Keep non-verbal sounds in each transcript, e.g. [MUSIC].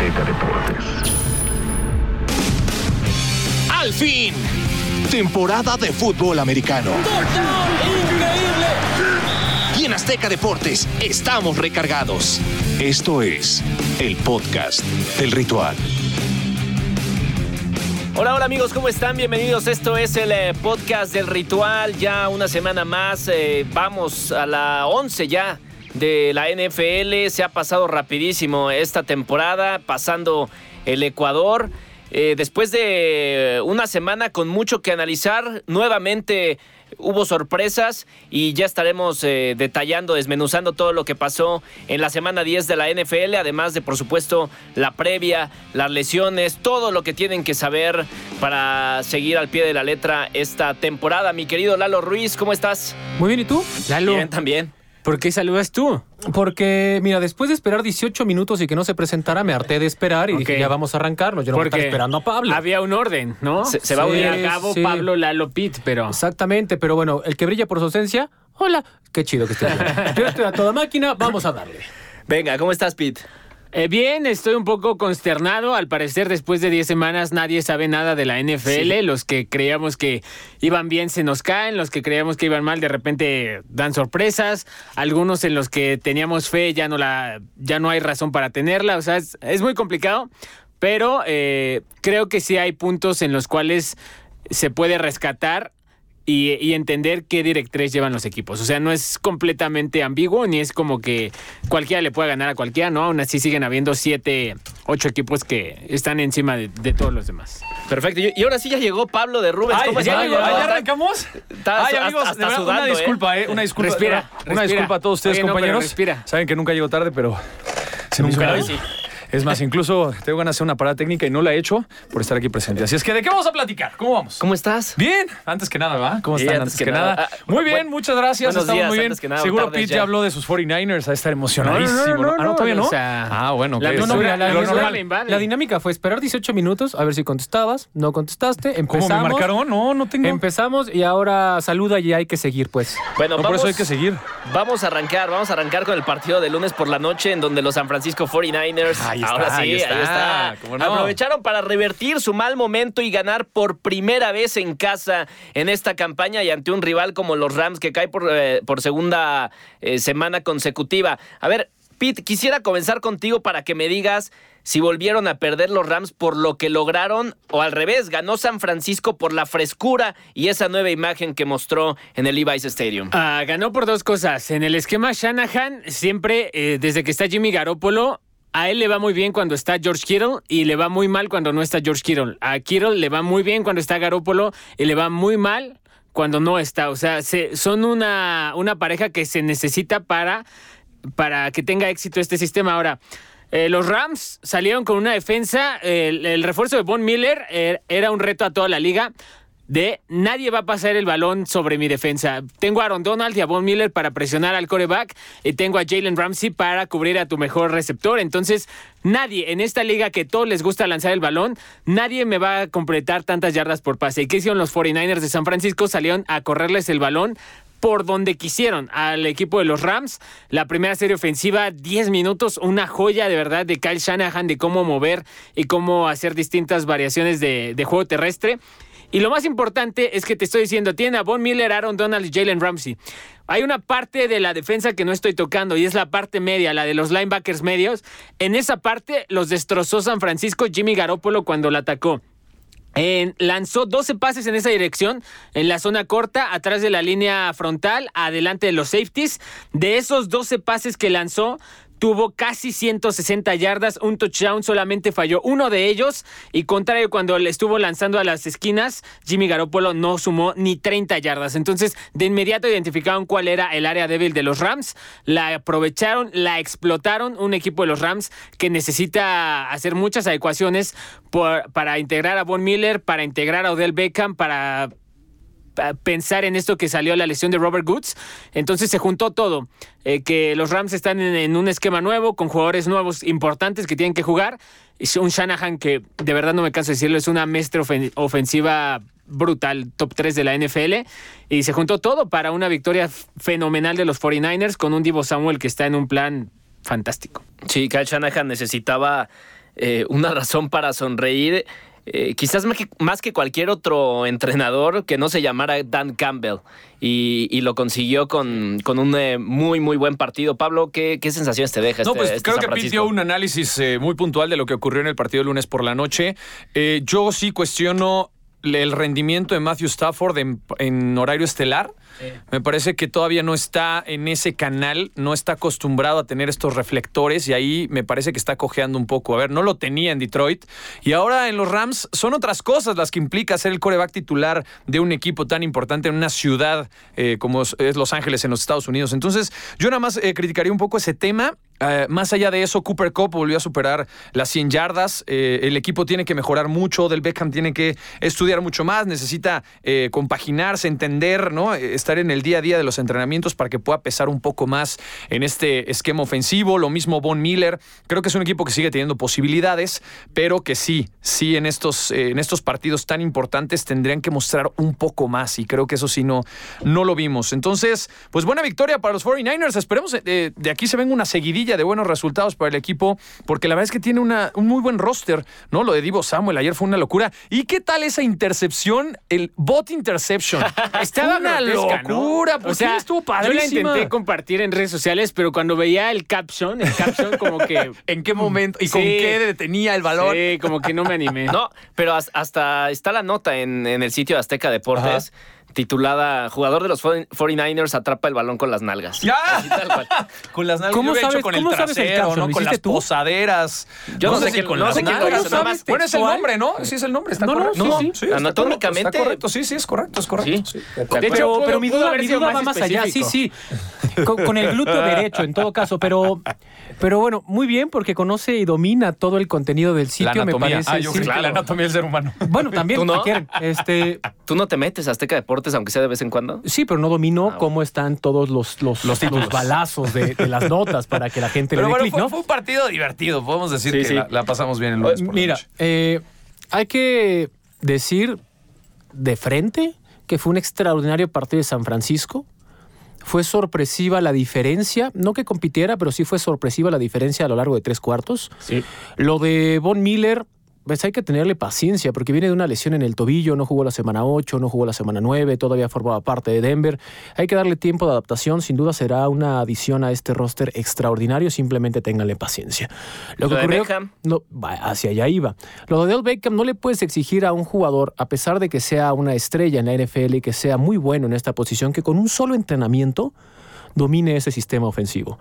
Azteca Deportes. Al fin, temporada de fútbol americano. Y en Azteca Deportes estamos recargados. Esto es el podcast del ritual. Hola, hola amigos, ¿cómo están? Bienvenidos. Esto es el eh, podcast del ritual. Ya una semana más. eh, vamos a la 11 ya de la NFL. Se ha pasado rapidísimo esta temporada, pasando el Ecuador. Eh, después de una semana con mucho que analizar, nuevamente hubo sorpresas y ya estaremos eh, detallando, desmenuzando todo lo que pasó en la semana 10 de la NFL, además de, por supuesto, la previa, las lesiones, todo lo que tienen que saber para seguir al pie de la letra esta temporada. Mi querido Lalo Ruiz, ¿cómo estás? Muy bien, ¿y tú? Lalo. Bien, también. ¿Por qué saludas tú? Porque, mira, después de esperar 18 minutos y que no se presentara, me harté de esperar y dije, ya vamos a arrancarnos. Yo no voy a estar Porque esperando a Pablo. Había un orden, ¿no? Se- se va a unir a cabo sí. Pablo Lalo Pitt, pero. Exactamente, pero bueno, el que brilla por su ausencia, hola. Qué chido que estés. [LAUGHS] Yo estoy a toda máquina, vamos a darle. Venga, ¿cómo estás, Pete? Eh, bien, estoy un poco consternado. Al parecer, después de 10 semanas, nadie sabe nada de la NFL. Los que creíamos que iban bien se nos caen. Los que creíamos que iban mal, de repente dan sorpresas. Algunos en los que teníamos fe ya no, la, ya no hay razón para tenerla. O sea, es, es muy complicado. Pero eh, creo que sí hay puntos en los cuales se puede rescatar y, y entender qué directriz llevan los equipos. O sea, no es completamente ambiguo ni es como que cualquiera le pueda ganar a cualquiera, ¿no? Aún así siguen habiendo siete, ocho equipos que están encima de, de todos los demás. Perfecto. Y ahora sí ya llegó Pablo de Rubens. ¿Cómo ya, llegó, ¿Cómo ah, ya arrancamos. Estás Ay, hasta- amigos, hasta de verdad, sudando, una ¿eh? disculpa, ¿eh? Una disculpa. Respira, Una respira. disculpa a todos ustedes, Oye, no, pero compañeros. respira. Saben que nunca llego tarde, pero se me hizo Nunca, una- sí. Es más, [LAUGHS] incluso tengo ganas de hacer una parada técnica y no la he hecho por estar aquí presente. Así es que, ¿de qué vamos a platicar? ¿Cómo vamos? ¿Cómo estás? Bien, antes que nada, ¿va? ¿Cómo Sí, están? antes Antes, que que, nada. nada. Muy bien, bueno, muchas gracias. Estamos días, muy bien. antes que nada, Seguro Pete ya. ya habló de sus 49ers, a estar emocionadísimo. No, no, no, Ah, no, todavía no, no. o sea, ah, bueno, la la, la- la dinámica fue esperar 18 minutos, a ver si contestabas. No contestaste, ¿Cómo empezamos. me marcaron? No, no tengo. Empezamos y ahora saluda y hay que seguir, pues. Bueno, No, por vamos, eso hay que seguir. vamos a arrancar. Vamos a arrancar con el partido de lunes por la noche en donde los San Francisco 49ers. Ahí está, ahora sí, ahí está. Aprovecharon para revertir su mal momento y ganar por primera vez en casa en esta campaña y ante un rival como los Rams que cae por, eh, por segunda eh, semana consecutiva. A ver, Pete, quisiera comenzar contigo para que me digas si volvieron a perder los Rams por lo que lograron o al revés, ganó San Francisco por la frescura y esa nueva imagen que mostró en el Levi's Stadium. Ah, ganó por dos cosas. En el esquema Shanahan, siempre, eh, desde que está Jimmy Garoppolo, a él le va muy bien cuando está George Kittle y le va muy mal cuando no está George Kittle. A Kittle le va muy bien cuando está Garoppolo y le va muy mal cuando no está. O sea, se- son una, una pareja que se necesita para, para que tenga éxito este sistema. Ahora, eh, los Rams salieron con una defensa. El, el refuerzo de Von Miller eh, era un reto a toda la liga. De nadie va a pasar el balón sobre mi defensa. Tengo a Aaron Donald y a Von Miller para presionar al coreback y tengo a Jalen Ramsey para cubrir a tu mejor receptor. Entonces, nadie en esta liga que todos les gusta lanzar el balón, nadie me va a completar tantas yardas por pase. ¿Y qué hicieron los 49ers de San Francisco? Salieron a correrles el balón por donde quisieron al equipo de los Rams. La primera serie ofensiva, 10 minutos, una joya de verdad de Kyle Shanahan de cómo mover y cómo hacer distintas variaciones de, de juego terrestre. Y lo más importante es que te estoy diciendo, tiene a Von Miller, Aaron Donald y Jalen Ramsey. Hay una parte de la defensa que no estoy tocando y es la parte media, la de los linebackers medios. En esa parte los destrozó San Francisco Jimmy Garoppolo cuando la atacó. Lanzó 12 pases en esa dirección, en la zona corta, atrás de la línea frontal, adelante de los safeties. De esos 12 pases que lanzó, tuvo casi 160 yardas, un touchdown, solamente falló uno de ellos. Y contrario, cuando le estuvo lanzando a las esquinas, Jimmy Garoppolo no sumó ni 30 yardas. Entonces, de inmediato identificaron cuál era el área débil de los Rams, la aprovecharon, la explotaron. Un equipo de los Rams que necesita hacer muchas adecuaciones para integrar a Von Miller, para integrar a Odell Beckham, para pensar en esto que salió la lesión de Robert Goods. Entonces se juntó todo. Eh, que los Rams están en, un esquema nuevo, con jugadores nuevos importantes que tienen que jugar. Es un Shanahan que, de verdad no me canso de decirlo, es una maestra ofen- ofensiva brutal, top 3 de la NFL. Y se juntó todo para una victoria fenomenal de los 49ers con un Divo Samuel que está en un plan fantástico. Sí, Kyle Shanahan necesitaba eh, una razón para sonreír. Eh, quizás más que, más que cualquier otro entrenador que no se llamara Dan Campbell y, y lo consiguió con, con un eh, muy muy buen partido. Pablo, ¿qué, qué sensaciones te deja No, este, pues este creo San que Pete dio un análisis eh, muy puntual de lo que ocurrió en el partido el lunes por la noche. Yo sí cuestiono el rendimiento de Matthew Stafford en, en horario estelar. Me parece que todavía no está en ese canal, no está acostumbrado a tener estos reflectores y ahí me parece que está cojeando un poco. A ver, no lo tenía en Detroit y ahora en los Rams son otras cosas las que implica ser el coreback titular de un equipo tan importante en una ciudad eh, como es Los Ángeles en los Estados Unidos. Entonces, yo nada más eh, criticaría un poco ese tema. Eh, más allá de eso, Cooper Cup volvió a superar las 100 yardas. El equipo tiene que mejorar mucho. Del Beckham tiene que estudiar mucho más. Necesita compaginarse, entender, ¿no? Estar en el día a día de los entrenamientos para que pueda pesar un poco más en este esquema ofensivo. Lo mismo Von Miller. Creo que es un equipo que sigue teniendo posibilidades, pero que sí, sí, en estos, eh, en estos partidos tan importantes tendrían que mostrar un poco más. Y creo que eso sí no, no lo vimos. Entonces, pues buena victoria para los 49ers. Esperemos eh, de aquí se venga una seguidilla de buenos resultados para el equipo, porque la verdad es que tiene una, un muy buen roster, ¿no? Lo de Divo Samuel ayer fue una locura. ¿Y qué tal esa intercepción? El bot interception. [LAUGHS] Estaba una grotesca, ¿no? Locura. Pues o sea, sí, estuvo yo la padrísima. intenté compartir en redes sociales, pero cuando veía el caption, el caption como que... [LAUGHS] ¿En qué momento y con qué detenía el balón? Sí, como que no me animé. No, pero has- hasta está la nota en, en el sitio de Azteca Deportes. Titulada Jugador de los 49ers atrapa el balón con las nalgas. ¡Ya! Así tal cual. [LAUGHS] Con las nalgas. ¿Cómo yo sabes- hecho con el cómo sabes el trasero? ¿no? ¿Lo Con las tú? posaderas. Yo no sé quién- con no las sé nalgas. hizo, nada más Bueno, es el nombre, ¿no? Sí, es el nombre. Está No, no, correcto. sí, sí. sí, está correcto, Anatómicamente- Está correcto, sí, sí, es correcto, es correcto. Sí. sí. De hecho, pero mi duda, haber mi sido duda más va más allá, sí, sí. Con, con el glúteo [LAUGHS] derecho, en todo caso. Pero, pero bueno, muy bien, porque conoce y domina todo el contenido del La sitio, me parece. Ah, yo sí. creo que la anatomía del ser humano. Bueno, también, ¿Tú no? Este, ¿Tú no te metes a Azteca Deportes, aunque sea de vez en cuando? sí, pero no domino Ah, cómo están todos los, los, Los títulos. balazos de, de las notas para que la gente Pero le dé bueno, clic, fue, ¿no? fue un partido divertido. Podemos decir Sí, que sí. La, la pasamos bien el lunes por la Mira, noche. eh, hay que decir de frente que fue un extraordinario partido de San Francisco. Fue sorpresiva la diferencia, no que compitiera, pero sí fue sorpresiva la diferencia a lo largo de tres cuartos. Sí. Lo de Von Miller, pues hay que tenerle paciencia, porque viene de una lesión en el tobillo, no jugó la semana 8, no jugó la semana 9, todavía formaba parte de Denver. Hay que darle tiempo de adaptación, sin duda será una adición a este roster extraordinario, simplemente ténganle paciencia. Lo de Beckham. No, hacia allá iba. Lo de Odell Beckham no le puedes exigir a un jugador, a pesar de que sea una estrella en la NFL y que sea muy bueno en esta posición, que con un solo entrenamiento domine ese sistema ofensivo.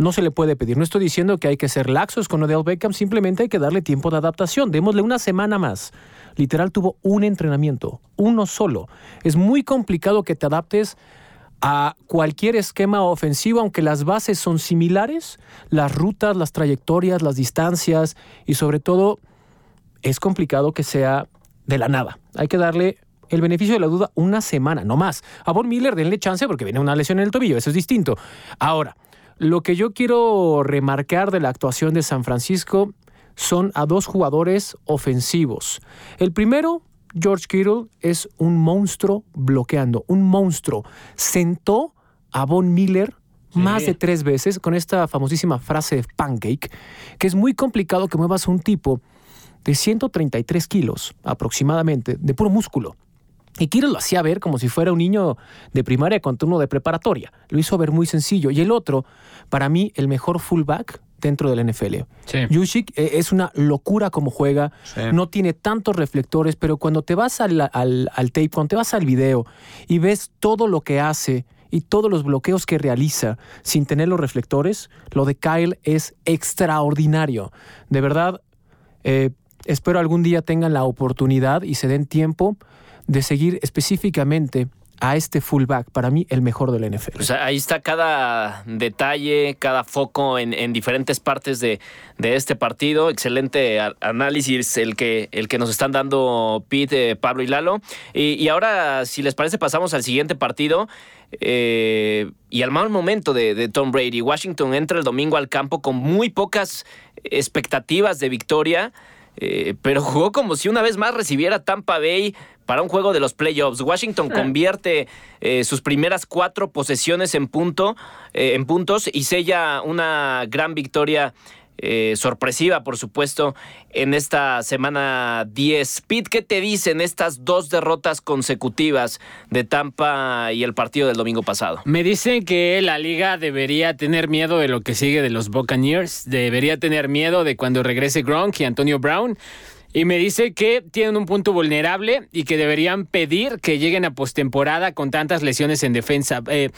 No se le puede pedir. No estoy diciendo que hay que ser laxos con Odell Beckham, simplemente hay que darle tiempo de adaptación. Démosle una semana más. Literal tuvo un entrenamiento, uno solo. Es muy complicado que te adaptes a cualquier esquema ofensivo, aunque las bases son similares, las rutas, las trayectorias, las distancias y sobre todo es complicado que sea de la nada. Hay que darle el beneficio de la duda una semana, no más. A Von Miller denle chance porque viene una lesión en el tobillo, eso es distinto. Ahora, lo que yo quiero remarcar de la actuación de San Francisco son a dos jugadores ofensivos. El primero, George Kittle, es un monstruo bloqueando, un monstruo. Sentó a Von Miller más de tres veces con esta famosísima frase de pancake, que es muy complicado que muevas a un tipo de 133 kilos aproximadamente, de puro músculo. Y Kittle lo hacía ver como si fuera un niño de primaria contra uno de preparatoria. Lo hizo ver muy sencillo. Y el otro, para mí, el mejor fullback dentro del NFL. Sí. Yushik eh, es una locura como juega, Sí. no tiene tantos reflectores, pero cuando te vas al, al, al tape, cuando te vas al video y ves todo lo que hace y todos los bloqueos que realiza sin tener los reflectores, lo de Kyle es extraordinario. De verdad, eh, espero algún día tengan la oportunidad y se den tiempo de seguir específicamente a este fullback, para mí el mejor del NFL. Ahí está cada detalle, cada foco en, en diferentes partes de, de este partido. Excelente análisis el que, el que nos están dando Pete, eh, Pablo y Lalo. Y, ahora, si les parece, pasamos al siguiente partido. eh, y al mal momento de Tom Brady. Washington entra el domingo al campo con muy pocas expectativas de victoria. Eh, pero jugó como si una vez más recibiera Tampa Bay para un juego de los playoffs. Washington convierte eh, sus primeras cuatro posesiones en punto, eh, en puntos y sella una gran victoria eh, sorpresiva, por supuesto, en esta semana 10. Pete, ¿qué te dicen estas dos derrotas consecutivas de Tampa y el partido del domingo pasado? Me dicen que la liga debería tener miedo de lo que sigue de los Buccaneers, debería tener miedo de cuando regrese Gronk y Antonio Brown. Y me dice que tienen un punto vulnerable y que deberían pedir que lleguen a postemporada con tantas lesiones en defensa. Eh,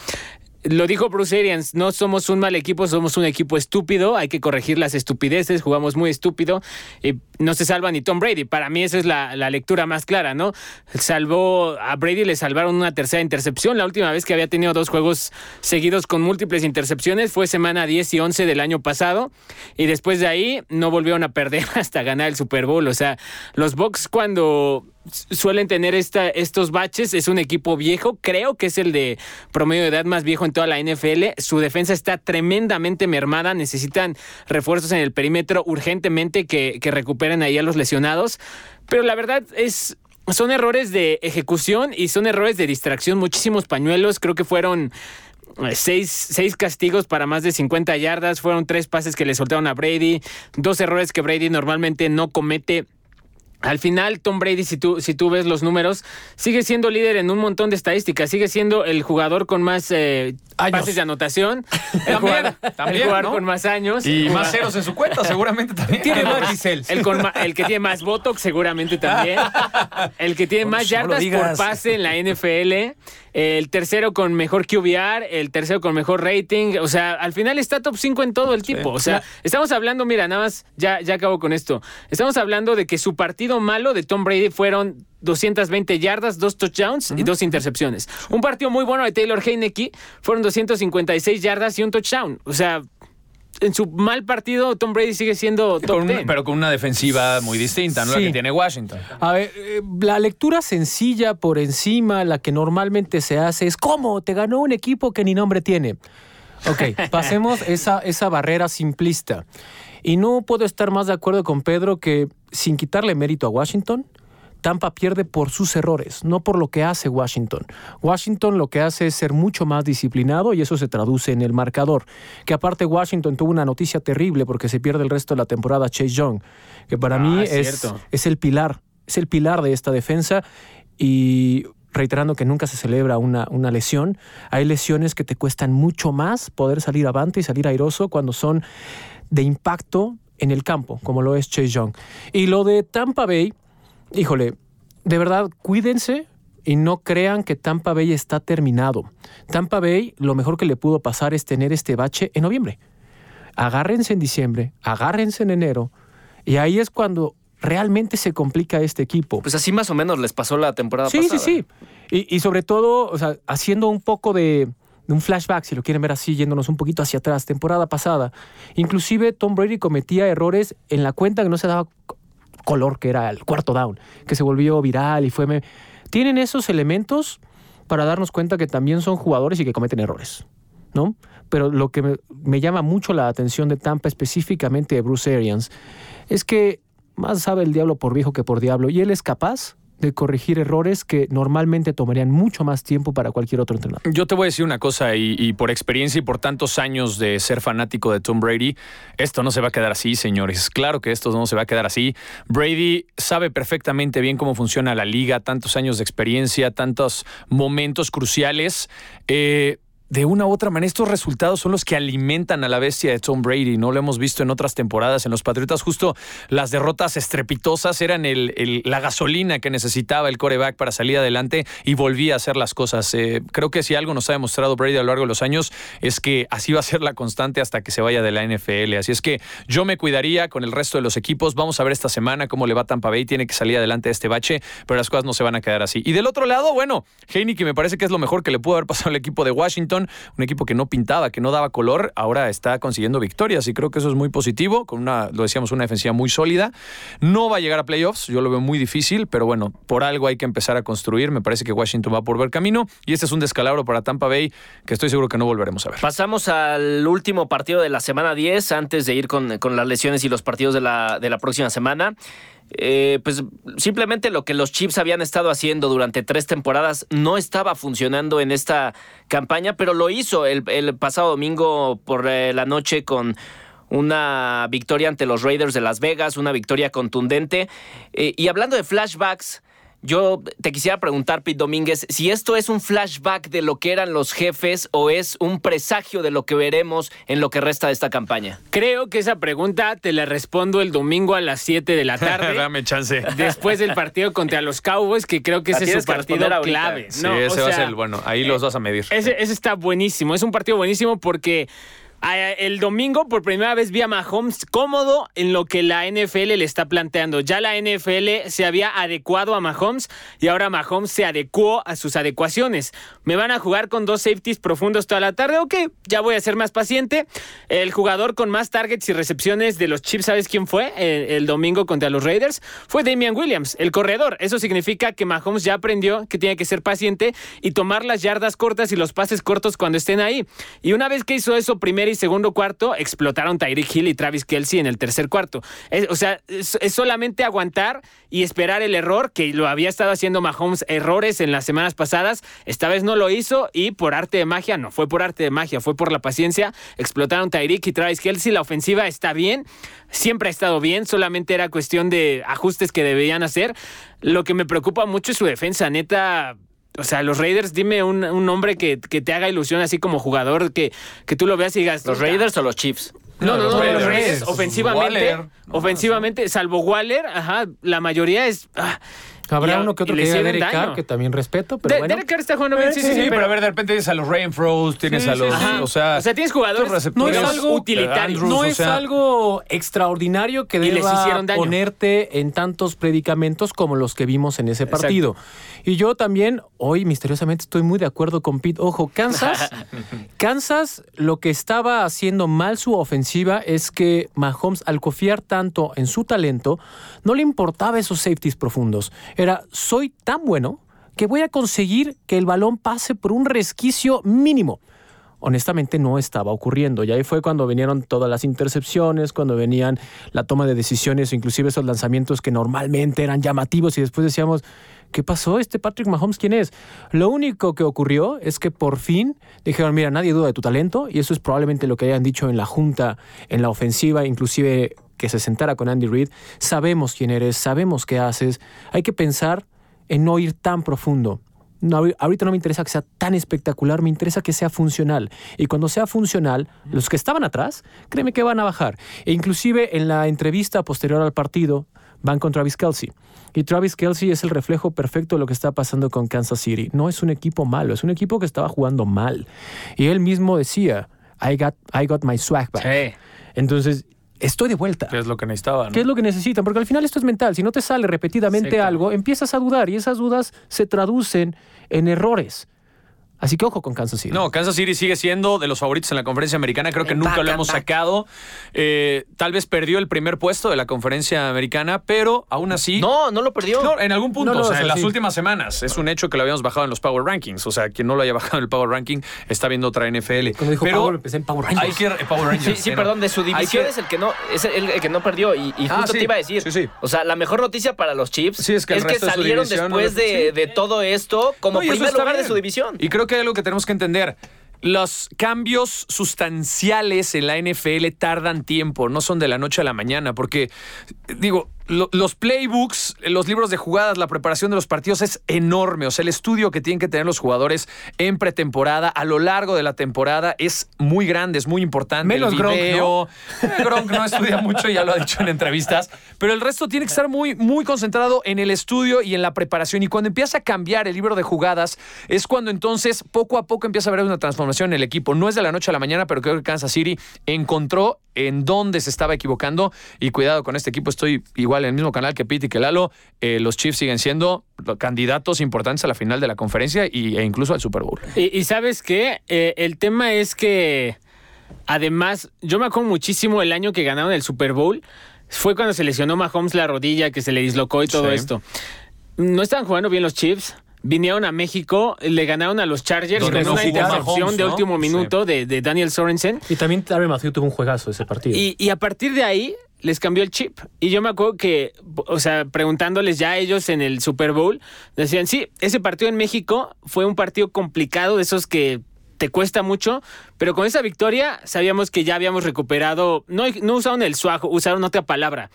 lo dijo Bruce Arians, no somos un mal equipo, somos un equipo estúpido, hay que corregir las estupideces, jugamos muy estúpido y no se salva ni Tom Brady. Para mí esa es la, lectura más clara, ¿no? Salvó a Brady, le salvaron una tercera intercepción. La última vez que había tenido dos juegos seguidos con múltiples intercepciones fue semana 10 y 11 del año pasado y después de ahí no volvieron a perder [LAUGHS] hasta ganar el Super Bowl. O sea, los Bucks cuando suelen tener esta, estos baches. Es un equipo viejo, creo que es el de promedio de edad más viejo en toda la NFL. Su defensa está tremendamente mermada. Necesitan refuerzos en el perímetro urgentemente que, que recuperen ahí a los lesionados. Pero la verdad es, son errores de ejecución y son errores de distracción. Muchísimos pañuelos, creo que fueron eh, Seis, seis, castigos para más de 50 yardas, fueron tres pases que le soltaron a Brady, dos errores que Brady normalmente no comete al final, Tom Brady, si tú, si tú ves los números, sigue siendo líder en un montón de estadísticas. Sigue siendo el jugador con más eh, pases de anotación. El jugador, el jugador con más años. Y más ceros en su cuenta, [LAUGHS] seguramente también. Tiene más el, el, que tiene más Botox, seguramente también. [LAUGHS] El que tiene más yardas por pase en la NFL el tercero con mejor QBR, el tercero con mejor rating. O sea, al final está top 5 en todo el tipo. O sea, estamos hablando, mira, nada más, ya, ya acabo con esto. Estamos hablando de que su partido malo de Tom Brady fueron 220 yardas, dos touchdowns y dos intercepciones. Un partido muy bueno de Taylor Heineke fueron 256 yardas y un touchdown. O sea, en su mal partido, Tom Brady sigue siendo top Pero con una defensiva muy distinta, ¿no? La que tiene Washington. A ver, eh, la lectura sencilla por encima, la que normalmente se hace, es ¿cómo? Te ganó un equipo que ni nombre tiene. Ok, [LAUGHS] pasemos esa, esa barrera simplista. Y no puedo estar más de acuerdo con Pedro que, sin quitarle mérito a Washington, Tampa pierde por sus errores, no por lo que hace Washington. Washington lo que hace es ser mucho más disciplinado y eso se traduce en el marcador. Que aparte Washington tuvo una noticia terrible porque se pierde el resto de la temporada Chase Young, que para mí ah, es, es el pilar, es el pilar de esta defensa y reiterando que nunca se celebra una, una, lesión, hay lesiones que te cuestan mucho más poder salir avante y salir airoso cuando son de impacto en el campo, como lo es Chase Young. Y lo de Tampa Bay, híjole, de verdad, cuídense y no crean que Tampa Bay está terminado. Tampa Bay lo mejor que le pudo pasar es tener este bache en noviembre. Agárrense en diciembre, agárrense en enero, y ahí es cuando realmente se complica este equipo. Pues así más o menos les pasó la temporada pasada. Sí, sí, sí. Y, sobre todo, o sea, haciendo un poco de, de, un flashback, si lo quieren ver así, yéndonos un poquito hacia atrás, temporada pasada. Inclusive Tom Brady cometía errores en la cuenta que no se daba color que era el cuarto down, que se volvió viral y fue... Tienen esos elementos para darnos cuenta que también son jugadores y que cometen errores, ¿no? Pero lo que me, me llama mucho la atención de Tampa, específicamente de Bruce Arians, es que más sabe el diablo por viejo que por diablo, y él es capaz de corregir errores que normalmente tomarían mucho más tiempo para cualquier otro entrenador. Yo te voy a decir una cosa, y, por experiencia y por tantos años de ser fanático de Tom Brady, esto no se va a quedar así, señores. Claro que esto no se va a quedar así. Brady sabe perfectamente bien cómo funciona la liga, tantos años de experiencia, tantos momentos cruciales. Eh, de una u otra manera, estos resultados son los que alimentan a la bestia de Tom Brady. No lo hemos visto en otras temporadas. En los Patriotas, justo las derrotas estrepitosas eran el, la gasolina que necesitaba el coreback para salir adelante y volvía a hacer las cosas. Eh, creo que si algo nos ha demostrado Brady a lo largo de los años es que así va a ser la constante hasta que se vaya de la NFL. Así es que yo me cuidaría con el resto de los equipos. Vamos a ver esta semana cómo le va Tampa Bay. Tiene que salir adelante de este bache, pero las cosas no se van a quedar así. Y del otro lado, bueno, que me parece que es lo mejor que le pudo haber pasado al equipo de Washington un equipo que no pintaba, que no daba color, ahora está consiguiendo victorias y creo que eso es muy positivo, con una, lo decíamos, una defensiva muy sólida. No va a llegar a playoffs, yo lo veo muy difícil, pero bueno, por algo hay que empezar a construir. Me parece que Washington va por ver camino y este es un descalabro para Tampa Bay que estoy seguro que no volveremos a ver. Pasamos al último partido de la semana 10 antes de ir con, con las lesiones y los partidos de la, de la próxima semana. Eh, pues simplemente lo que los Chiefs habían estado haciendo durante tres temporadas no estaba funcionando en esta campaña, pero lo hizo el, pasado domingo por eh, la noche con una victoria ante los Raiders de Las Vegas, una victoria contundente. Eh, y hablando de flashbacks, yo te quisiera preguntar, Pete Domínguez, si esto es un flashback de lo que eran los jefes o es un presagio de lo que veremos en lo que resta de esta campaña. Creo que esa pregunta te la respondo el domingo a las 7 de la [LAUGHS] tarde. Dame chance. Después del partido contra los Cowboys, que creo que La ese es su partido clave. Sí, No, ese o va a ser el bueno. Ahí los vas a medir. Ese, ese está buenísimo. Es un partido buenísimo porque el domingo por primera vez vi a Mahomes cómodo en lo que la NFL le está planteando. Ya la NFL se había adecuado a Mahomes y ahora Mahomes se adecuó a sus adecuaciones. Me van a jugar con dos safeties profundos toda la tarde. Ok, ya voy a ser más paciente. El jugador con más targets y recepciones de los Chiefs, ¿sabes quién fue? El, el domingo contra los Raiders. Fue Damian Williams, el corredor. Eso significa que Mahomes ya aprendió que tiene que ser paciente y tomar las yardas cortas y los pases cortos cuando estén ahí. Y una vez que hizo eso, primer y segundo cuarto, explotaron Tyreek Hill y Travis Kelsey en el tercer cuarto. O sea, es, solamente aguantar y esperar el error, que lo había estado haciendo Mahomes errores en las semanas pasadas. Esta vez no lo hizo y por arte de magia, no fue por arte de magia, fue por la paciencia. Explotaron Tyreek y Travis Kelsey. La ofensiva está bien, siempre ha estado bien, solamente era cuestión de ajustes que deberían hacer. Lo que me preocupa mucho es su defensa, neta. O sea, los Raiders, dime un, un nombre que, que te haga ilusión así como jugador, que, que tú lo veas y digas. ¿Los Raiders o los Chiefs? No, no, no, los Raiders. Raiders. Ofensivamente, Waller. ofensivamente, salvo Waller, ajá, la mayoría es. ah, Habrá uno que otro que diga Derek. Carr, que también respeto, pero De- bueno. Derek Carr está jugando bien, sí, sí, Sí, sí, pero a ver, de repente tienes a los Renfros, tienes a los. O sea, O sea, tienes jugadores No es algo utilitarios. Andrews, no o es sea- algo extraordinario que les deba ponerte en tantos predicamentos como los que vimos en ese partido. Y yo también, hoy misteriosamente estoy muy de acuerdo con Pete. Ojo, Kansas, [LAUGHS] Kansas lo que estaba haciendo mal su ofensiva es que Mahomes, al confiar tanto en su talento, no le importaba esos safeties profundos. Era, soy tan bueno que voy a conseguir que el balón pase por un resquicio mínimo honestamente no estaba ocurriendo. Y ahí fue cuando vinieron todas las intercepciones, cuando venían la toma de decisiones, inclusive esos lanzamientos que normalmente eran llamativos y después decíamos, ¿qué pasó? ¿Este Patrick Mahomes quién es? Lo único que ocurrió es que por fin dijeron, mira, nadie duda de tu talento y eso es probablemente lo que hayan dicho en la junta, en la ofensiva, inclusive que se sentara con Andy Reid. Sabemos quién eres, sabemos qué haces. Hay que pensar en no ir tan profundo. No, ahori- ahorita no me interesa que sea tan espectacular, me interesa que sea funcional. Y cuando sea funcional, los que estaban atrás, créeme que van a bajar. E inclusive en la entrevista posterior al partido, van con Travis Kelsey. Y Travis Kelsey es el reflejo perfecto de lo que está pasando con Kansas City. No es un equipo malo, es un equipo que estaba jugando mal. Y él mismo decía, I got, I got my swag back. Sí. Entonces, estoy de vuelta. que es lo que necesitaba, ¿no? ¿Qué es lo que necesitan? Porque al final esto es mental. Si no te sale repetidamente algo, empiezas a dudar y esas dudas se traducen en errores. Así que ojo con Kansas City. No, Kansas City sigue siendo de los favoritos en la conferencia americana. Creo que nunca back lo hemos back. sacado. Eh, tal vez perdió el primer puesto de la conferencia americana, pero aún así. No, no lo perdió. No, en algún punto, No, no, o sea, en las últimas semanas. Es un hecho que lo habíamos bajado en los Power Rankings. O sea, quien no lo haya bajado en el Power Ranking está viendo otra NFL. Cuando dijo pero Power, empecé en Power Rangers. Hay que. eh, Power Rangers. Sí, perdón, de su división que- es el que no es el, el que no perdió y, y Ah, justo sí. te iba a decir. Sí, sí. O sea, la mejor noticia para los Chiefs Sí, es que salieron después de, sí. de todo esto como primer lugar de su división. Y creo que hay algo que tenemos que entender. Los cambios sustanciales en la NFL tardan tiempo, no son de la noche a la mañana, porque, digo, lo- los playbooks, los libros de jugadas, la preparación de los partidos es enorme. O sea, el estudio que tienen que tener los jugadores en pretemporada, a lo largo de la temporada, es muy grande, es muy importante. Menos el Gronk, video. Eh, Gronk no estudia mucho, ya lo ha dicho en entrevistas, pero el resto tiene que estar muy, muy concentrado en el estudio y en la preparación. Y cuando empieza a cambiar el libro de jugadas, es cuando entonces poco a poco empieza a haber una transformación en el equipo. No es de la noche a la mañana, pero creo que Kansas City encontró en dónde se estaba equivocando. Y cuidado con este equipo, estoy igual en el mismo canal que Pete y que Lalo. Eh, los Chiefs siguen siendo candidatos importantes a la final de la conferencia y- e incluso al Super Bowl. Y, y sabes qué? Eh, el tema es que, además, yo me acuerdo muchísimo el año que ganaron el Super Bowl. Fue cuando se lesionó Mahomes la rodilla, que se le dislocó y todo Sí. esto. No estaban jugando bien los Chiefs. Vinieron a México, le ganaron a los Chargers con no una intercepción Mahomes, de ¿no? último Sí. minuto de, de Daniel Sorensen. Y también Tyrann Matthew tuvo un juegazo ese partido. Y, y a partir de ahí les cambió el chip. Y yo me acuerdo que, o sea, preguntándoles ya a ellos en el Super Bowl, decían, sí, ese partido en México fue un partido complicado, de esos que te cuesta mucho, pero con esa victoria sabíamos que ya habíamos recuperado, no, no usaron el swag, usaron otra palabra,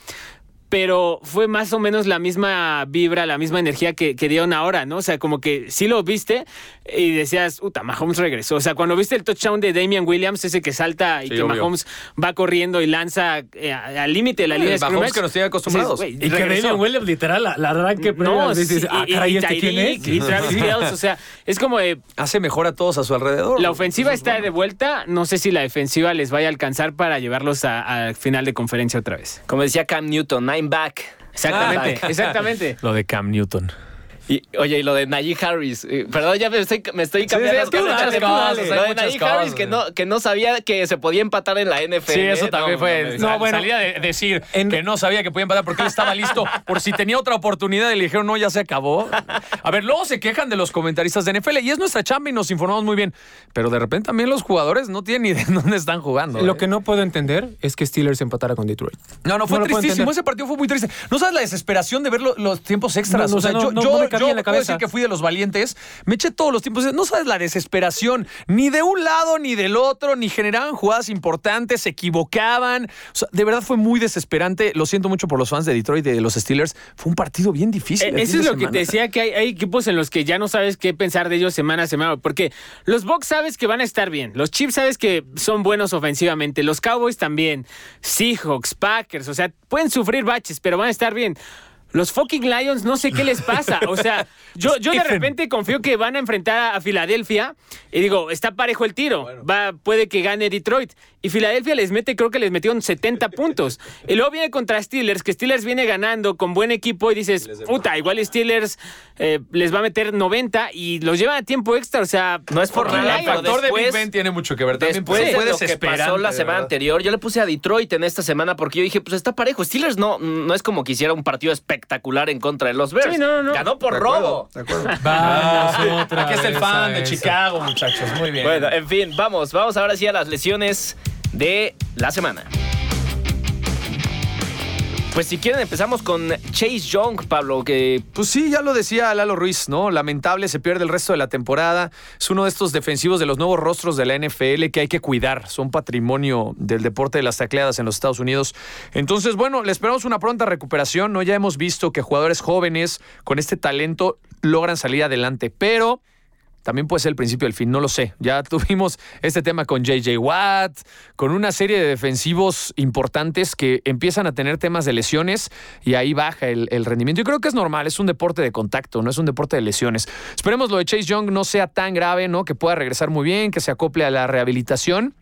pero fue más o menos la misma vibra, la misma energía que, que, dieron ahora, ¿no? O sea, como que sí lo viste y decías, puta, Mahomes regresó. O sea, cuando viste el touchdown de Damian Williams, ese que salta y Sí, que obvio. Mahomes va corriendo y lanza eh, al límite de la línea de Mahomes scrimmage, que nos tiene acostumbrados. dices, Y que. Damian Williams, literal, la, la arranque No, previa, dices, sí, ah, y- caray, y ¿este quién es? Tyreek y Travis Sí. [LAUGHS] Kelce, o sea, es como de, Hace mejor a todos a su alrededor. la ofensiva está de vuelta, no sé si la defensiva les vaya a alcanzar para llevarlos a- al final de conferencia otra vez. Como decía Cam Newton, nine back. Exactamente, Ah, exactamente. [LAUGHS] Lo de Cam Newton. Y, oye, y lo de Najee Harris. eh, Perdón, ya me estoy, me estoy cambiando. sí, es que muchas cosas. Lo de muchas Najee cosas. Harris que no, que no sabía que se podía empatar en la NFL. Sí, eso ¿eh? también No, fue. No, No, bueno. salía de decir En- que no sabía que podía empatar porque él estaba listo por si tenía otra oportunidad y le dijeron, no, ya se acabó. A ver, luego se quejan de los comentaristas de NFL y es nuestra chamba y nos informamos muy bien. Pero de repente también los jugadores no tienen ni de [LAUGHS] dónde están jugando. Lo ¿eh? que no puedo entender es que Steelers empatara con Detroit. No, no, fue No tristísimo. Ese partido fue muy triste. ¿No sabes la desesperación de ver lo- los tiempos extras? No, no, o sea, no, yo, no, yo, no me cabía yo en la puedo cabeza. decir que fui de los valientes. Me eché todos los tiempos. No sabes la desesperación. Ni de un lado ni del otro. Ni generaban jugadas importantes. Se equivocaban. O sea, de verdad fue muy desesperante. Lo siento mucho por los fans de Detroit y de los Steelers. Fue un partido bien difícil. Eh, Eso es lo que te decía, que hay, hay equipos en los que ya no sabes qué pensar de ellos semana a semana, porque los Bucks sabes que van a estar bien, los Chiefs sabes que son buenos ofensivamente, los Cowboys también, Seahawks, Packers, o sea, pueden sufrir baches, pero van a estar bien. Los fucking Lions, no sé qué les pasa. O sea, [LAUGHS] yo, yo de repente confío que van a enfrentar a, Filadelfia y digo, está parejo el tiro. Va, puede que gane Detroit. Y Filadelfia les mete, creo que les metieron 70 puntos. Y luego viene contra Steelers, que Steelers viene ganando con buen equipo y dices, puta, igual Steelers eh, les va a meter 90 y los llevan a tiempo extra. O sea, No es por nada, El factor de Big Ben tiene mucho que ver. También Después fue de lo que desesperante, pasó la semana verdad. anterior, yo le puse a Detroit en esta semana porque yo dije, pues está parejo. Steelers no, no es como que hiciera un partido espectacular en contra de los Bears. Sí, no, no, no. Ganó por De acuerdo, robo. de acuerdo. [LAUGHS] Vamos, otra Aquí está el fan a de eso. Chicago, muchachos. Muy bien. Bueno, en fin, vamos, vamos ahora sí a las lesiones de la semana. Pues si quieren empezamos con Chase Young, Pablo, que Pues sí, ya lo decía Lalo Ruiz, ¿no? Lamentable, se pierde el resto de la temporada. Es uno de estos defensivos de los nuevos rostros de la NFL que hay que cuidar. Son patrimonio del deporte de las tacleadas en los Estados Unidos. Entonces, bueno, le esperamos una pronta recuperación, ¿no? Ya hemos visto que jugadores jóvenes con este talento logran salir adelante, pero también puede ser el principio del fin, no lo sé. Ya [LAUGHS] tuvimos este tema con JJ Watt, con una serie de defensivos importantes que empiezan a tener temas de lesiones y ahí baja el, rendimiento. Yo creo que es normal, es un deporte de contacto, no es un deporte de lesiones. Esperemos lo de Chase Young no sea tan grave, ¿no? Que pueda regresar muy bien, que se acople a la rehabilitación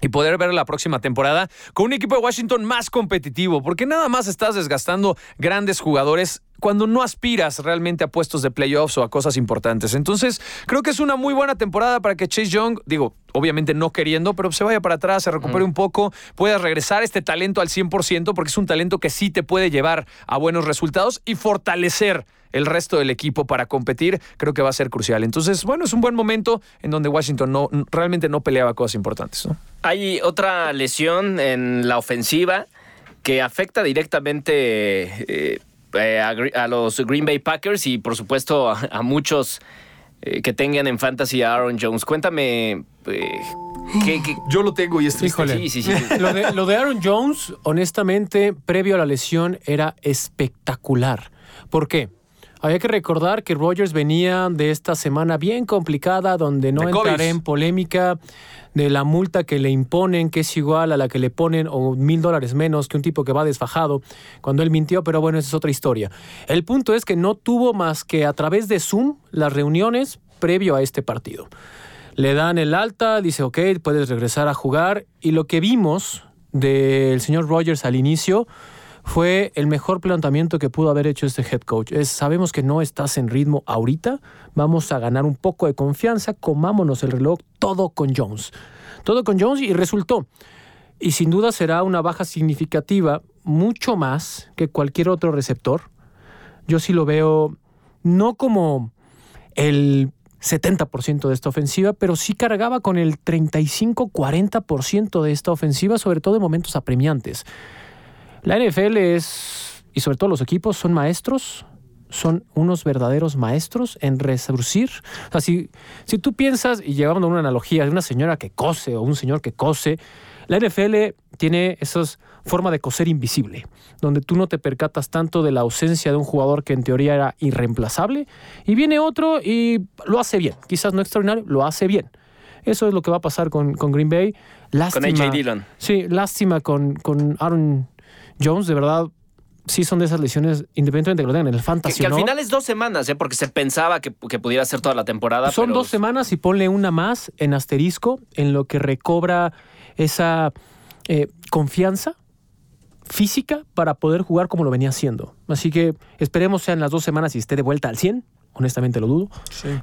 y poder ver la próxima temporada con un equipo de Washington más competitivo, porque nada más estás desgastando grandes jugadores cuando no aspiras realmente a puestos de playoffs o a cosas importantes. Entonces, creo que es una muy buena temporada para que Chase Young, digo, obviamente no queriendo, pero se vaya para atrás, se recupere un poco, pueda regresar este talento al 100%, porque es un talento que sí te puede llevar a buenos resultados y fortalecer el resto del equipo para competir, creo que va a ser crucial. Entonces, bueno, es un buen momento en donde Washington no, realmente no peleaba cosas importantes. ¿no? hay otra lesión en la ofensiva que afecta directamente eh, eh, a, los Green Bay Packers y por supuesto a, a muchos eh, que tengan en fantasy a Aaron Jones. Cuéntame eh, qué, qué- Yo lo tengo y es triste. Híjole. Sí, sí, sí. [LAUGHS] Lo de, lo de Aaron Jones, honestamente, previo a la lesión, era espectacular. ¿Por qué? Había que recordar que Rogers venía de esta semana bien complicada, donde no entraré en polémica de la multa que le imponen, que es igual a la que le ponen, o mil dólares menos que un tipo que va desfajado cuando él mintió, pero bueno, esa es otra historia. El punto es que no tuvo más que a través de Zoom las reuniones previo a este partido. Le dan el alta, dice, ok, puedes regresar a jugar. Y lo que vimos del señor Rogers al inicio fue el mejor planteamiento que pudo haber hecho este head coach. Es, sabemos que no estás en ritmo ahorita, vamos a ganar un poco de confianza, comámonos el reloj, todo con Jones. Todo con Jones y resultó. Y sin duda será una baja significativa, mucho más que cualquier otro receptor. Yo sí lo veo no como el 70% de esta ofensiva, pero sí cargaba con el 35-40% de esta ofensiva, sobre todo en momentos apremiantes. La NFL es, y sobre todo los equipos, son maestros son unos verdaderos maestros en resurcir. O sea, si, si tú piensas, y llevando una analogía de una señora que cose o un señor que cose, la NFL tiene esa forma de coser invisible, donde tú no te percatas tanto de la ausencia de un jugador que en teoría era irreemplazable, y viene otro y lo hace bien. Quizás no extraordinario, lo hace bien. Eso es lo que va a pasar con, con Green Bay. Lástima, Con A.J. Dillon. Sí, lástima con, con Aaron Jones, de verdad. Sí, son de esas lesiones, independientemente de que lo tengan en el Que, fantasy. que al ¿no? final es dos semanas, ¿eh? porque se pensaba que, que pudiera ser toda la temporada. Son pero- dos semanas y ponle una más en asterisco en lo que recobra esa eh, confianza física para poder jugar como lo venía haciendo. Así que esperemos sean las dos semanas y esté de vuelta al 100. Honestamente lo dudo.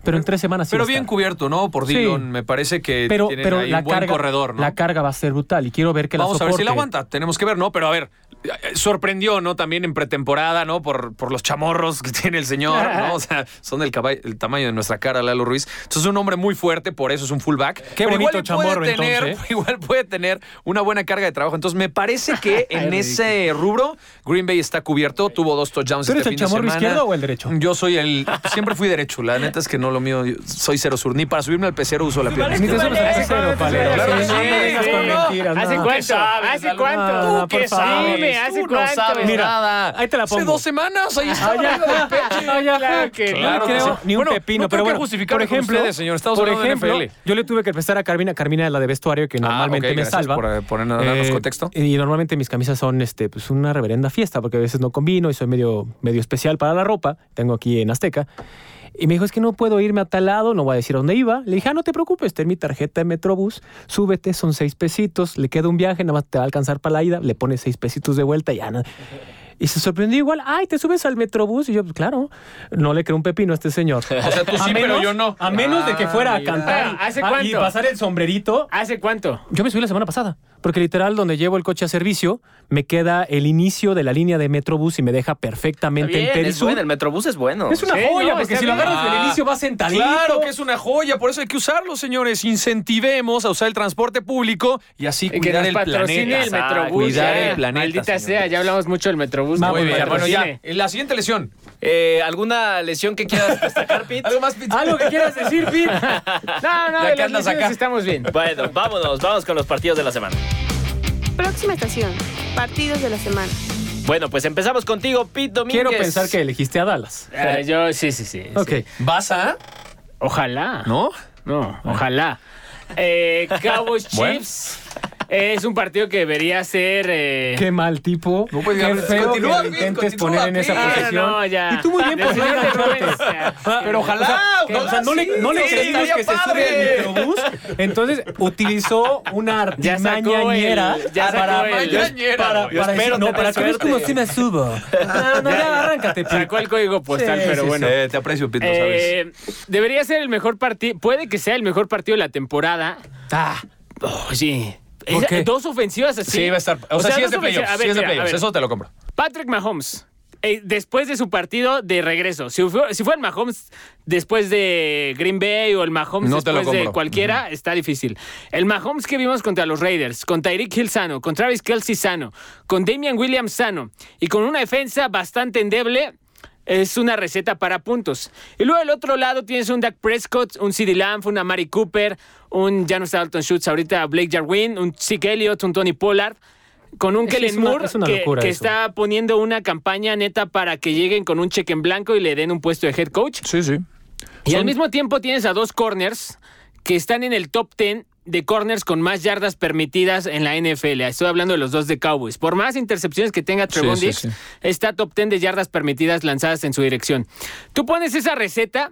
Pero en tres semanas sí Pero va bien estar. cubierto, ¿no? Por Sí. Dillon. Me parece que Pero, tienen pero ahí la un buen carga, corredor, ¿no? la carga va a ser brutal y quiero ver que Vamos la a ver si la soporte. aguanta. Tenemos que ver, ¿no? Pero a ver, eh, sorprendió, ¿no? También en pretemporada, ¿no? Por, por los chamorros que [LAUGHS] tiene el señor, ¿no? [LAUGHS] O sea, son del caballo- el tamaño de nuestra cara, Lalo Ruiz. Entonces es un hombre muy fuerte, por eso es un fullback. Qué Pero bonito igual chamorro, puede tener, entonces, [LAUGHS] Igual puede tener una buena carga de trabajo. Entonces me parece que en ese rubro Green Bay está cubierto. Tuvo dos touchdowns ¿Tú eres este el fin de chamorro semana. izquierdo o el derecho? Yo soy el... Siempre fui derecho. La neta es que no lo mío. yo soy cero sur. Ni para subirme al pecero uso la pierna. Ni te subes al pecero, Palero. Claro Sí, mentiras, ¿Hace cuánto? sabes, ¿Hace cuánto? ¿Tú qué. Dime, ¿hace cuánto? sabes nada. ahí te la Hace pongo. dos semanas, ahí está. Claro que No que creo sí. ni un pepino, no pero bueno, por ejemplo, ustedes, señor. Estamos por ejemplo, yo le tuve que prestar a Carmina, Carmina es la de vestuario que normalmente Ah, ok, me salva. por, eh, poner- darnos contexto. Y normalmente mis camisas son este, pues una reverenda fiesta, porque a veces no combino y soy medio, medio especial para la ropa. Tengo aquí en Azteca. Y me dijo, es que no puedo irme a tal lado, no voy a decir a dónde iba. Le dije, ah, no te preocupes, ten mi tarjeta de Metrobús, súbete, son seis pesitos, le queda un viaje, nada más te va a alcanzar para la ida, le pones seis pesitos de vuelta y ya. no- Y se sorprendió igual, ay, ¿te subes al Metrobús? Y yo, pues claro, no le creo un pepino a este señor. [LAUGHS] O sea, tú sí, pero yo no. A menos de que fuera a Ah, cantar ¿Hace ah, y cuánto? pasar el sombrerito. ¿Hace cuánto? Yo me subí la semana pasada, porque literal donde llevo el coche a servicio me queda el inicio de la línea de Metrobús y me deja perfectamente Bien, en es Perisur. bueno, el Metrobús es bueno. Es una Sí, joya, no, porque si lo agarras desde el Ah, inicio vas sentadito. Claro que es una joya, por eso hay que usarlo, señores. Incentivemos a usar el transporte público y así Y que cuidar nos el planeta. el Metrobús. Cuidar el planeta. Maldita señores. sea, ya hablamos mucho del Metrobús. Muy bien, bueno, ya. La siguiente lesión. Eh, ¿Alguna lesión que quieras destacar, Pete? [LAUGHS] Algo más, Pete? Algo que quieras decir, Pete. [LAUGHS] No, no, Ya de las lesiones acá. estamos bien. Bueno, vámonos, vamos con los partidos de la semana. Próxima estación. Partidos de la semana. Bueno, pues empezamos contigo, Pete Domínguez. Quiero pensar que elegiste a Dallas. Ah, yo, sí, sí, sí. Ok. sí. ¿Vas a? Ojalá. ¿No? No, ojalá. Eh, Cowboys [LAUGHS] Bueno. Chiefs. Es un partido que debería ser. eh, Qué mal tipo. No, pues, Qué feo continúa, que lo intentes poner en esa no, posición. no, ya. Y tú muy bien ya. Pero ojalá. O sea, no le, no le Sí, creímos que se sube al Metrobús. Entonces utilizó una sacó para, para, para Espero no, para que veas suerte. como si me subo. No, no, ya arráncate. Sacó el código postal, pero bueno. Eh, te aprecio, Pete, lo sabes. Eh, debería ser el mejor partido. Puede que sea el mejor partido de la temporada. Ah, Oh, sí. Dos ofensivas así. Sí, va a estar. O, sea, sí es de playoffs. Sí es de playoffs. Eso te lo compro. Patrick Mahomes. eh, después de su partido de regreso, si fue, si fue el Mahomes después de Green Bay o el Mahomes No después de cualquiera, está difícil. El Mahomes que vimos contra los Raiders, con Tyreek Hill sano, con Travis Kelsey sano, con Damian Williams sano y con una defensa bastante endeble, es una receta para puntos. Y luego del otro lado tienes un Dak Prescott, un CeeDee Lamb, un Amari Cooper, un está Dalton Schultz ahorita, Blake Jarwin, un Zeke Elliott, un Tony Pollard, con un Es Kellen una- Moore es una que, está poniendo una campaña neta para que lleguen con un cheque en blanco y le den un puesto de head coach. Sí, sí. Y al mismo tiempo tienes a dos corners que están en el top 10 de corners con más yardas permitidas en la NFL. Estoy hablando de los dos de Cowboys. Por más intercepciones que tenga Trevon Sí, sí, Diggs, sí. está top 10 de yardas permitidas lanzadas en su dirección. Tú pones esa receta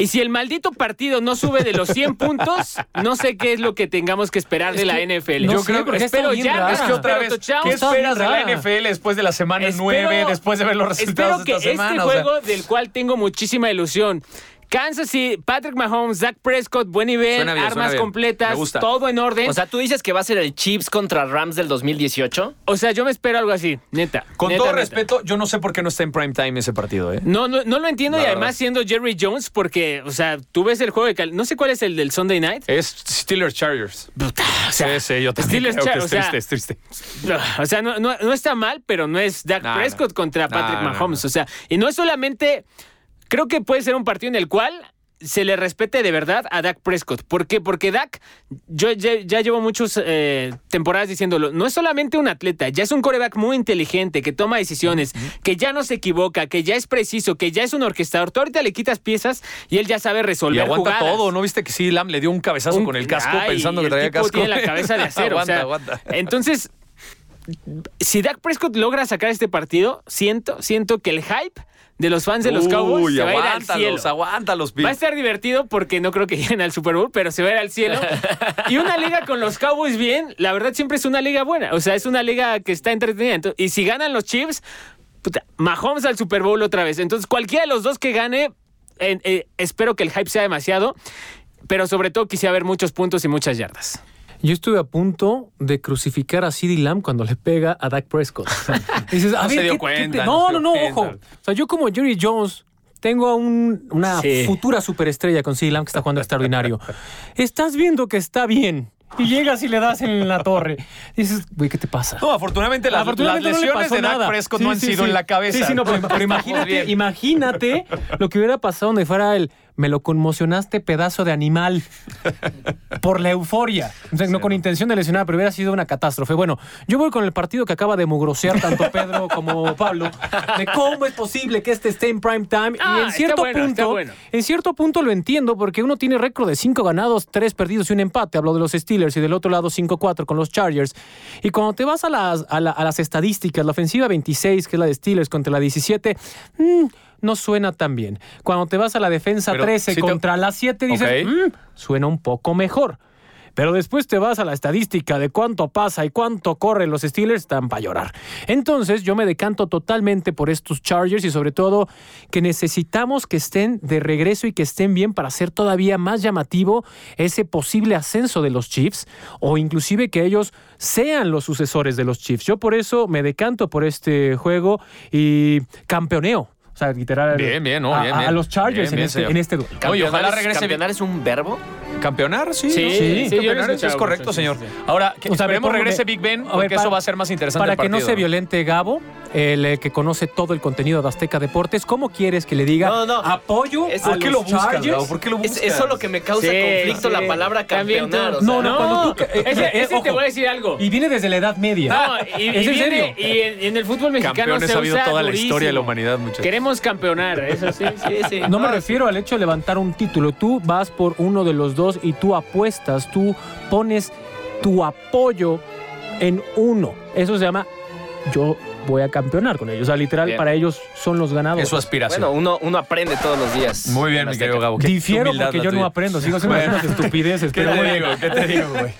y si el maldito partido no sube de los 100 [LAUGHS] puntos, no sé qué es lo que tengamos que esperar de la NFL. no Yo creo que espero ya. Es que otra vez. ¿qué esperas de la. NFL después de la semana Espero- 9, después de ver los resultados Espero que de esta semana? este O sea, juego del cual tengo muchísima ilusión, Kansas City, Patrick Mahomes, Dak Prescott, buen nivel, Suena bien, suena armas bien. completas, Me gusta. todo en orden. O sea, tú dices que va a ser el Chiefs contra Rams del 2018. O sea, yo me espero algo así, neta. Con neta, todo neta. respeto, yo no sé por qué no está en prime time ese partido, ¿eh? No, no, no lo entiendo La y además siendo Jerry Jones, porque, o sea, tú ves el juego de cal- No sé cuál es el del Sunday Night. Es Steelers Chargers. O sea, sí, sí, yo también Steelers creo que Char- es o sea, triste, es triste. O sea, no, no- no está mal, pero no es Dak No, Prescott no. contra No, Patrick no, Mahomes. no. O sea, y no es solamente. Creo que puede ser un partido en el cual se le respete de verdad a Dak Prescott. ¿Por qué? Porque Dak, yo ya, ya llevo muchas temporadas diciéndolo, no es solamente un atleta, ya es un coreback muy inteligente, que toma decisiones, que ya no se equivoca, que ya es preciso, que ya es un orquestador. Tú ahorita le quitas piezas y él ya sabe resolver Y aguanta jugadas. todo, ¿no viste que sí, Lam le dio un cabezazo Un- con el casco Ay, pensando que el traía tipo casco? tiene la cabeza de [LAUGHS] acero. o aguanta, sea, aguanta. Entonces, si Dak Prescott logra sacar este partido, siento, siento que el hype de los fans de los Cowboys se va a ir al cielo. aguántalos, Va a estar divertido porque no creo que lleguen al Super Bowl, pero se va a ir al cielo. [LAUGHS] Y una liga con los Cowboys bien, la verdad siempre es una liga buena. O sea, es una liga que está entretenida. Y si ganan los Chiefs, puta, Mahomes al Super Bowl otra vez. Entonces, cualquiera de los dos que gane, eh, eh, espero que el hype sea demasiado. Pero sobre todo quisiera ver muchos puntos y muchas yardas. Yo estuve a punto de crucificar a CeeDee Lamb cuando le pega a Dak Prescott. [LAUGHS] Dices, a No se ver, dio ¿qué- qué cuenta, te- no No, se no, ojo. O sea, yo como Jerry Jones tengo a un- una Sí. futura superestrella con CeeDee Lamb que está jugando extraordinario. [LAUGHS] Estás viendo que está bien y llegas y le das en la torre. Dices, güey, ¿qué te pasa? No, afortunadamente las, Afortunadamente las no le lesiones de Dak. Prescott Sí, no han sí, sido en la cabeza. Sí, sí, no, pero, pero Estamos imagínate, bien. imagínate lo que hubiera pasado donde fuera el me lo conmocionaste pedazo de animal [LAUGHS] por la euforia. O sea, no con intención de lesionar, pero hubiera sido una catástrofe. Bueno, yo voy con el partido que acaba de mugrosear tanto Pedro [LAUGHS] como Pablo, de cómo es posible que este esté en prime time. Ah, y en cierto bueno, punto, bueno. en cierto punto lo entiendo, porque uno tiene récord de cinco ganados, tres perdidos y un empate. Hablo de los Steelers y del otro lado 5-4 con los Chargers. Y cuando te vas a las, a, la- a las estadísticas, la ofensiva 26, que es la de Steelers, contra la 17, mm, no suena tan bien. Cuando te vas a la defensa Pero 13 sí te- contra la 7, dices. "Mm, suena un poco mejor. Pero después te vas a la estadística de cuánto pasa y cuánto corren los Steelers, están para llorar. Entonces yo me decanto totalmente por estos Chargers y sobre todo que necesitamos que estén de regreso y que estén bien para hacer todavía más llamativo ese posible ascenso de los Chiefs o inclusive que ellos sean los sucesores de los Chiefs. Yo por eso me decanto por este juego y campeoneo. O sea, literal. Bien, bien, no, a, bien, a los Chargers Bien, bien, en, este, en este duelo. Oye, ojalá ¿Campeonar es- regrese. ¿Campeonar es un verbo? ¿Campeonar? Sí. Sí, ¿no? sí, campeonar es correcto, mucho, señor. sí, sí. Ahora, que O sea, esperemos regrese Big Ben, ver, porque eso va a ser más interesante Para el que no se violente Gabo, el eh, que conoce todo el contenido de Azteca Deportes, ¿cómo quieres que le diga No, no. apoyo Es- a ¿por qué los lo buscas, Chargers? ¿Por qué lo Es, buscas? es solo que me causa Sí, conflicto sí. la palabra campeonar. tú- o sea, No, no, cuando tú... Ese, [LAUGHS] ese ojo. te voy a decir algo. Y viene desde la Edad Media. No, y, [LAUGHS] y ¿Es en viene- serio? y en, en el fútbol mexicano Campeones se ha habido usa toda la historia de la humanidad, muchachos. Queremos campeonar, eso sí. [LAUGHS] Sí, sí. No me refiero al hecho de levantar un título. Tú vas por uno de los dos y tú apuestas, tú pones tu apoyo en uno. Eso se llama yo voy a campeonar con ellos. O sea, literal, Bien. para ellos son los ganadores. Es su aspiración. Bueno, uno, uno aprende todos los días. Muy bien, En mi querido Gabo. Qué Difiero porque yo no aprendo. Sigo haciendo Bueno. unas estupideces. [LAUGHS] ¿Qué pero te bueno. digo? ¿Qué te digo, güey?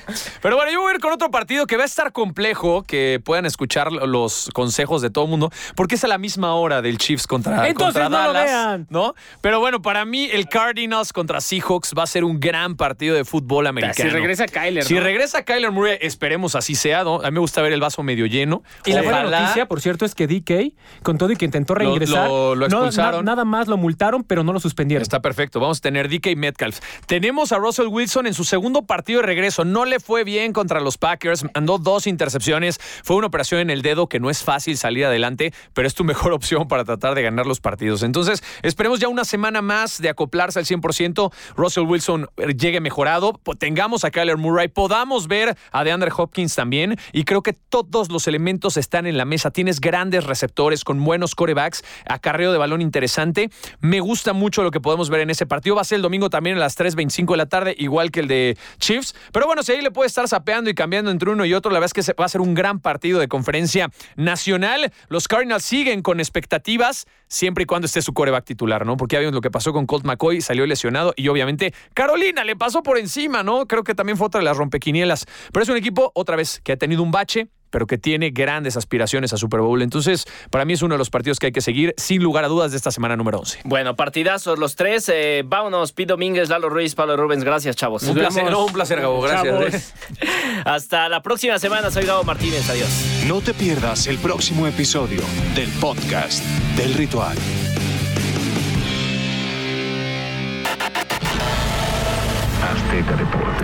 Pero bueno, yo voy a ir con otro partido que va a estar complejo, que puedan escuchar los consejos de todo el mundo, porque es a la misma hora del Chiefs contra, Entonces contra no lo Dallas, vean. ¿no? Pero bueno, para mí el Cardinals contra Seahawks va a ser un gran partido de fútbol americano. Si regresa Kyler. Si ¿no? regresa Kyler Murray, esperemos así sea, ¿no? A mí me gusta ver el vaso medio lleno. Y la buena noticia, por cierto, es que DK, con todo y que intentó reingresar, lo- expulsaron. na- nada más lo multaron, pero no lo suspendieron. Está perfecto. Vamos a tener DK Metcalf. Tenemos a Russell Wilson en su segundo partido de regreso. No le fue bien contra los Packers. Mandó dos intercepciones. Fue una operación en el dedo que no es fácil salir adelante, pero es tu mejor [LAUGHS] opción para tratar de ganar los partidos. Entonces, esperemos ya una semana más de acoplarse al 100%. Russell Wilson eh, llegue mejorado. Tengamos a Kyler Murray. Podamos ver a DeAndre Hopkins también. Y creo que todos los elementos están en la mesa. Tienes grandes receptores con buenos corebacks, acarreo de balón interesante. Me gusta mucho lo que podemos ver en ese partido. Va a ser el domingo también a las 3.25 de la tarde, igual que el de Chiefs. Pero bueno, si ahí le puede estar sapeando y cambiando entre uno y otro, la verdad es que va a ser un gran partido de conferencia nacional. Los Cardinals siguen con expectativas, siempre y cuando esté su coreback titular, ¿no? Porque ya vimos lo que pasó con Colt McCoy, salió lesionado y obviamente Carolina le pasó por encima, ¿no? Creo que también fue otra de las rompequinielas. Pero es un equipo, otra vez, que ha tenido un bache, pero que tiene grandes aspiraciones a Super Bowl. Entonces, para mí es uno de los partidos que hay que seguir, sin lugar a dudas, de esta semana número 11. Bueno, partidazos los tres. Eh, vámonos, Pete Domínguez, Lalo Ruiz, Pablo Rubens. Gracias, chavos. Un placer, no, un placer, Gabo. Gracias. [LAUGHS] Hasta la próxima semana. Soy Gabo Martínez. Adiós. No te pierdas el próximo episodio del podcast del ritual. Azteca Deportes.